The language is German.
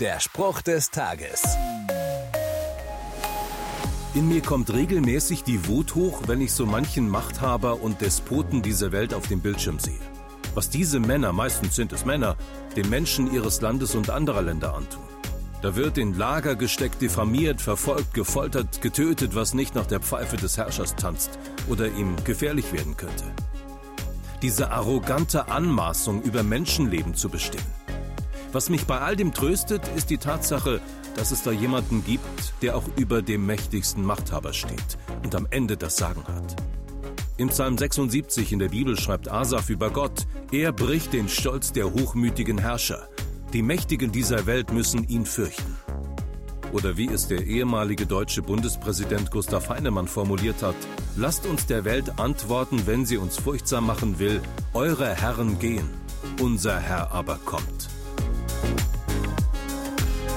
Der Spruch des Tages. In mir kommt regelmäßig die Wut hoch, wenn ich so manchen Machthaber und Despoten dieser Welt auf dem Bildschirm sehe. Was diese Männer, meistens sind es Männer, den Menschen ihres Landes und anderer Länder antun. Da wird in Lager gesteckt, diffamiert, verfolgt, gefoltert, getötet, was nicht nach der Pfeife des Herrschers tanzt oder ihm gefährlich werden könnte. Diese arrogante Anmaßung, über Menschenleben zu bestimmen. Was mich bei all dem tröstet, ist die Tatsache, dass es da jemanden gibt, der auch über dem mächtigsten Machthaber steht und am Ende das Sagen hat. Im Psalm 76 in der Bibel schreibt Asaf über Gott, er bricht den Stolz der hochmütigen Herrscher. Die Mächtigen dieser Welt müssen ihn fürchten. Oder wie es der ehemalige deutsche Bundespräsident Gustav Heinemann formuliert hat, lasst uns der Welt antworten, wenn sie uns furchtsam machen will, eure Herren gehen, unser Herr aber kommt.